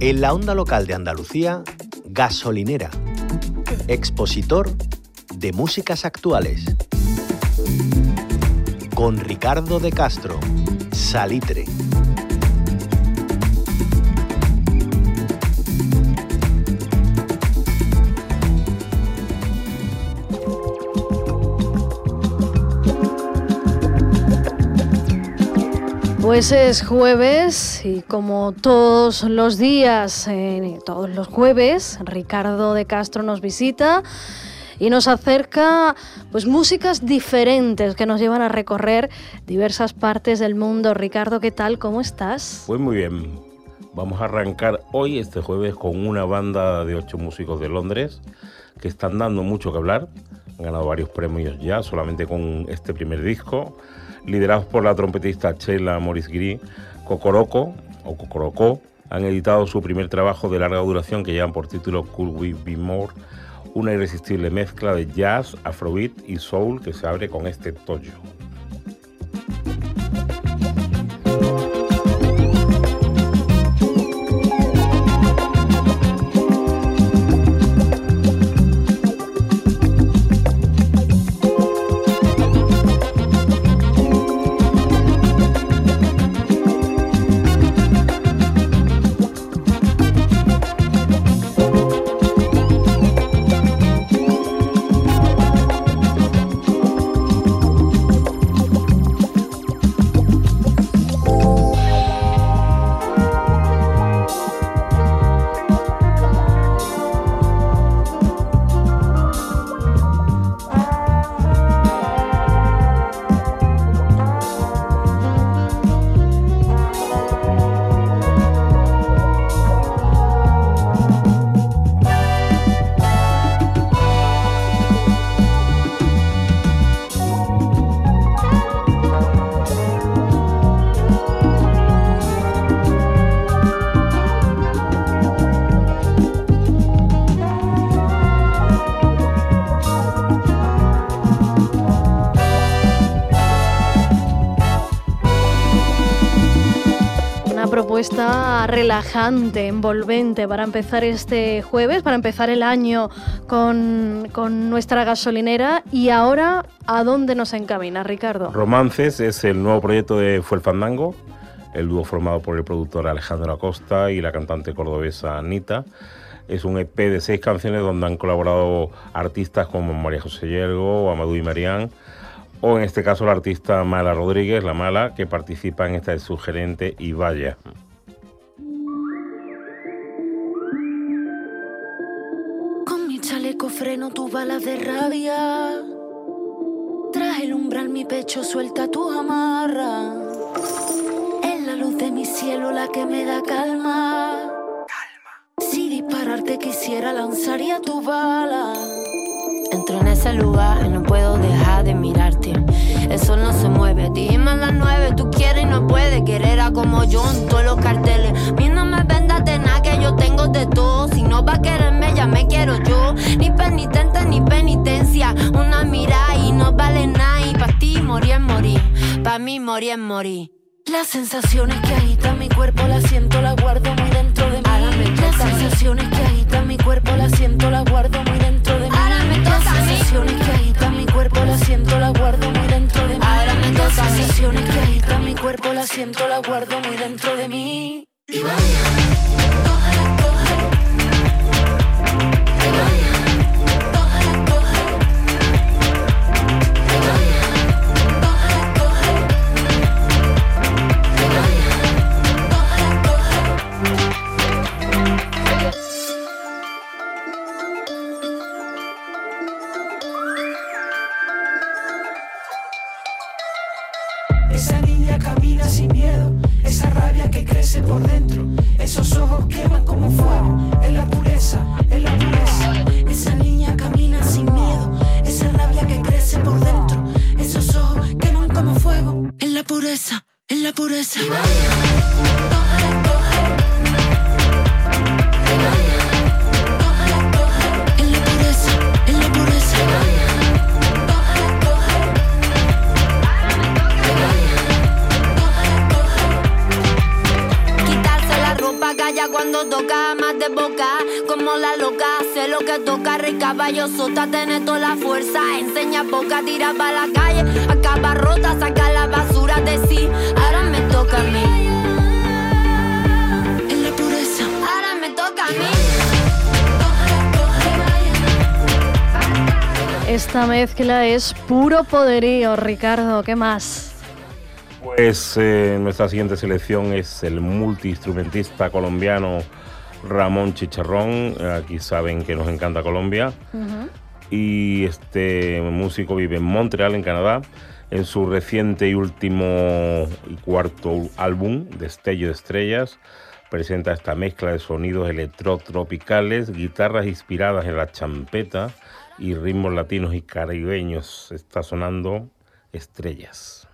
En la onda local de Andalucía, Gasolinera, expositor de músicas actuales. Con Ricardo de Castro, Salitre. Pues es jueves y como todos los días, eh, todos los jueves, Ricardo de Castro nos visita y nos acerca pues músicas diferentes que nos llevan a recorrer diversas partes del mundo. Ricardo, ¿qué tal? ¿Cómo estás? Pues muy bien. Vamos a arrancar hoy, este jueves, con una banda de ocho músicos de Londres que están dando mucho que hablar. Han ganado varios premios ya, solamente con este primer disco liderados por la trompetista Sheila Morris Gris, Cocoroco o Cocoroco, han editado su primer trabajo de larga duración que llevan por título Could We Be More, una irresistible mezcla de jazz, afrobeat y soul que se abre con este toyo. Propuesta relajante, envolvente para empezar este jueves, para empezar el año con, con, nuestra gasolinera. Y ahora, ¿a dónde nos encamina, Ricardo? Romances es el nuevo proyecto de Fue el Fandango, el dúo formado por el productor Alejandro Acosta y la cantante cordobesa Anita. Es un EP de seis canciones donde han colaborado artistas como María José Yergo, Amadou y Marián o en este caso la artista Mala Rodríguez, la Mala, que participa en esta de Sugerente y Vaya. freno tus balas de rabia. Tras el umbral mi pecho suelta tu amarra. Es la luz de mi cielo la que me da calma. Calma. Si dispararte quisiera lanzaría tu bala. Entro en ese lugar y no puedo dejar de mirarte. El sol no se mueve, dime a las nueve. Tú quieres y no puedes querer a como yo en todos los carteles. Mi no me vendas de nada que yo tengo de todo. Si no va a quererme, ya me quiero yo. Ni penitente ni penitencia. Una mirada y no vale nada. Y para ti morir es morir. Para mí morir es morir. Las sensaciones que agitan mi cuerpo las siento, las guardo muy dentro de mí. Las sensaciones que agitan mi cuerpo las siento, las guardo muy dentro de mí. Sensaciones que agitan mi cuerpo las siento, las guardo muy dentro de mí. Las sensaciones que agitan mi cuerpo las siento, las guardo muy dentro por dentro. Esos ojos queman como fuego. En la pureza, en la pureza. Esa niña camina sin miedo. Esa rabia que crece por dentro. Esos ojos queman como fuego. En la pureza, en la pureza. Sota, tener toda la fuerza. Enseña poca, tira para la calle. Acaba rota, saca la basura de sí. Ahora me toca a mí. En la pureza. Ahora me toca a mí. Esta mezcla es puro poderío, Ricardo. ¿Qué más? Pues eh, nuestra siguiente selección es el multiinstrumentista colombiano Ramón Chicharrón. Aquí saben que nos encanta Colombia. Y este músico vive en Montreal, en Canadá. En su reciente y último y cuarto álbum, Destello de Estrellas, presenta esta mezcla de sonidos electrotropicales, guitarras inspiradas en la champeta y ritmos latinos y caribeños. Está sonando Estrellas.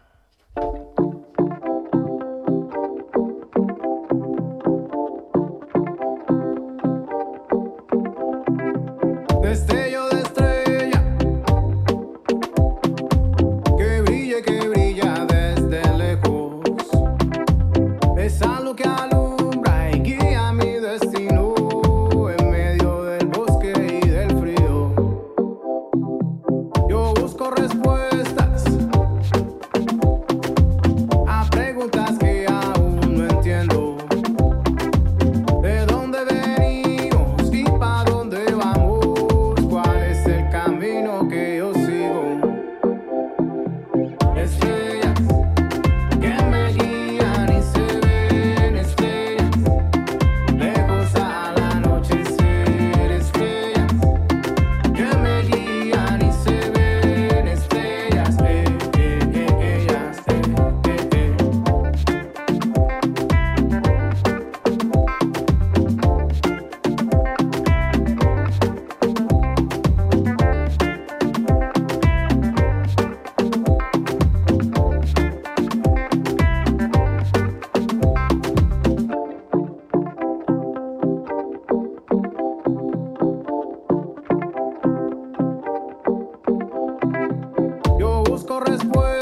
Busco respuestas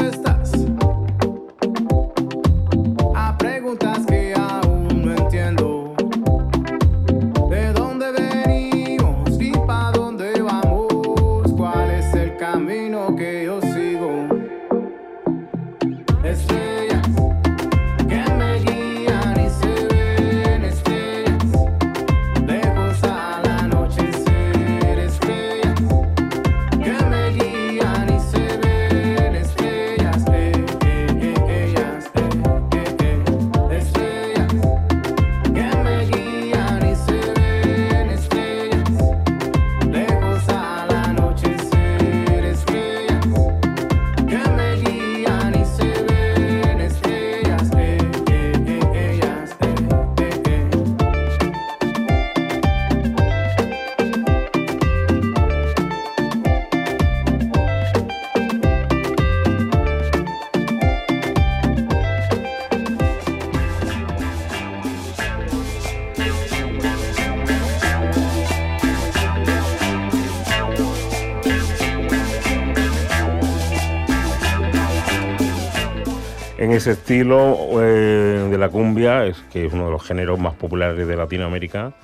En ese estilo eh, de la cumbia, es que es uno de los géneros más populares de Latinoamérica,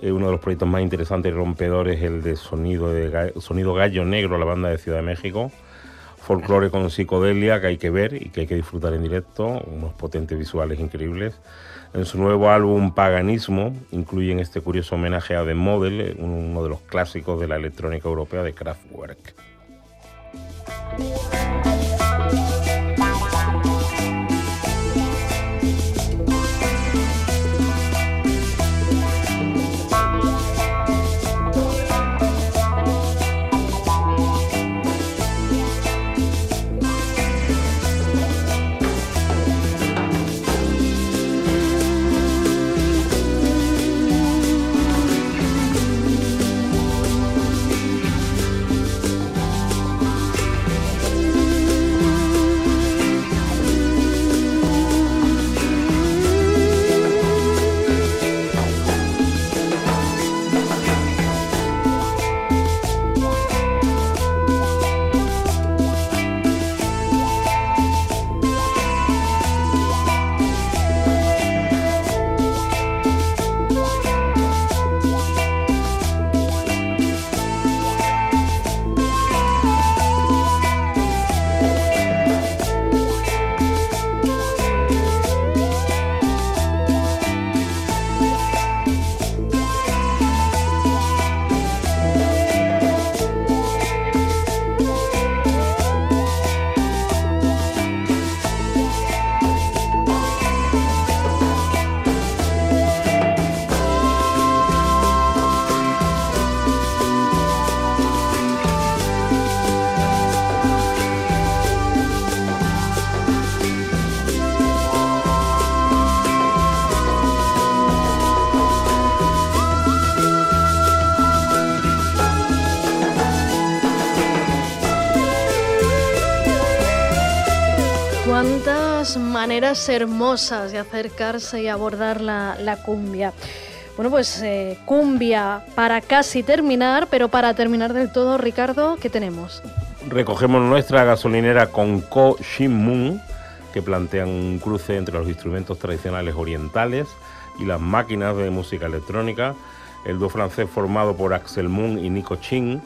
eh, uno de los proyectos más interesantes y rompedores, el de Sonido, de Sonido Gallo Negro, la banda de Ciudad de México. Folclore con psicodelia que hay que ver y que hay que disfrutar en directo, unos potentes visuales increíbles. En su nuevo álbum Paganismo incluyen este curioso homenaje a The Model, eh, uno de los clásicos de la electrónica europea de Kraftwerk. Maneras hermosas de acercarse y abordar la, la cumbia. Bueno, pues eh, cumbia para casi terminar, pero para terminar del todo, Ricardo, ¿qué tenemos? Recogemos nuestra gasolinera con Ko Shin Moon, que plantean un cruce entre los instrumentos tradicionales orientales y las máquinas de música electrónica. El dúo francés formado por Axel Moon y Nico Chin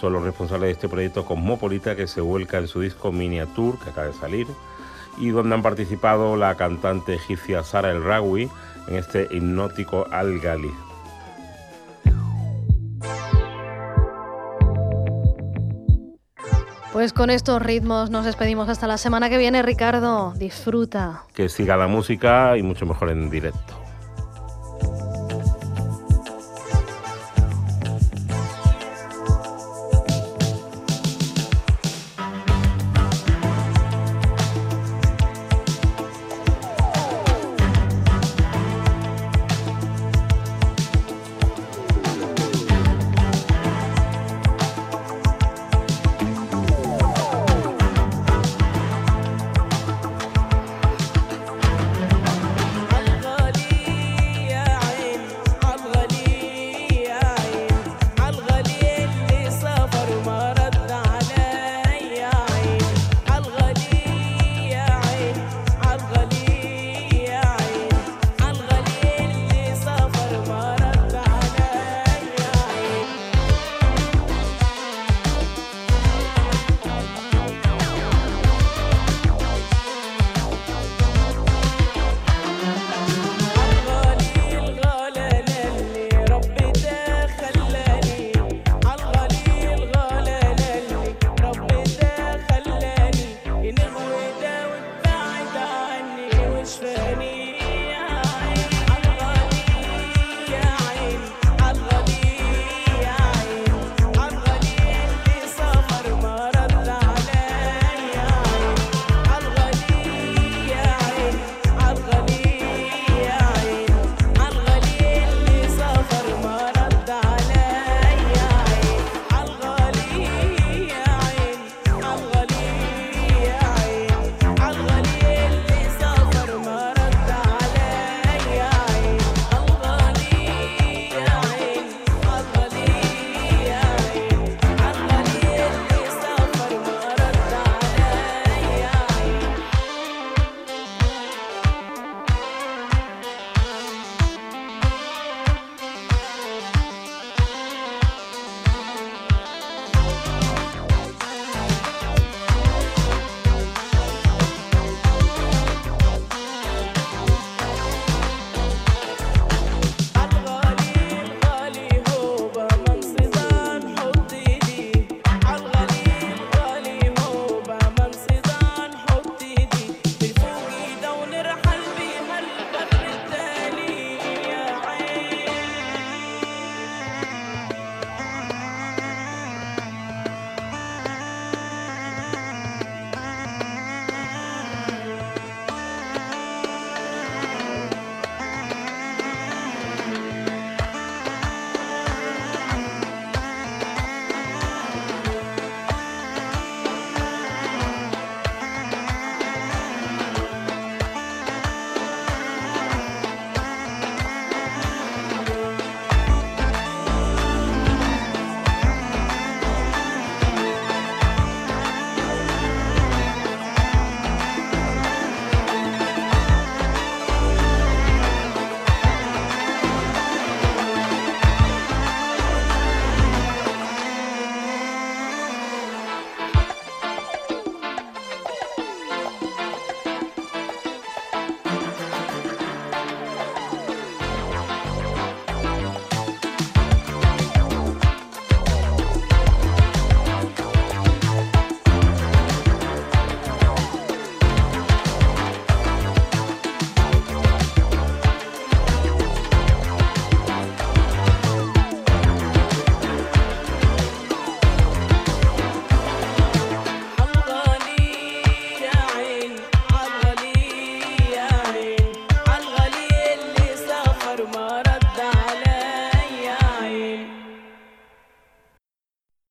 son los responsables de este proyecto cosmopolita que se vuelca en su disco Miniature, que acaba de salir, y donde han participado la cantante egipcia Sara El Rawi en este hipnótico Al-Gali. Pues con estos ritmos nos despedimos hasta la semana que viene, Ricardo. Disfruta. Que siga la música y mucho mejor en directo.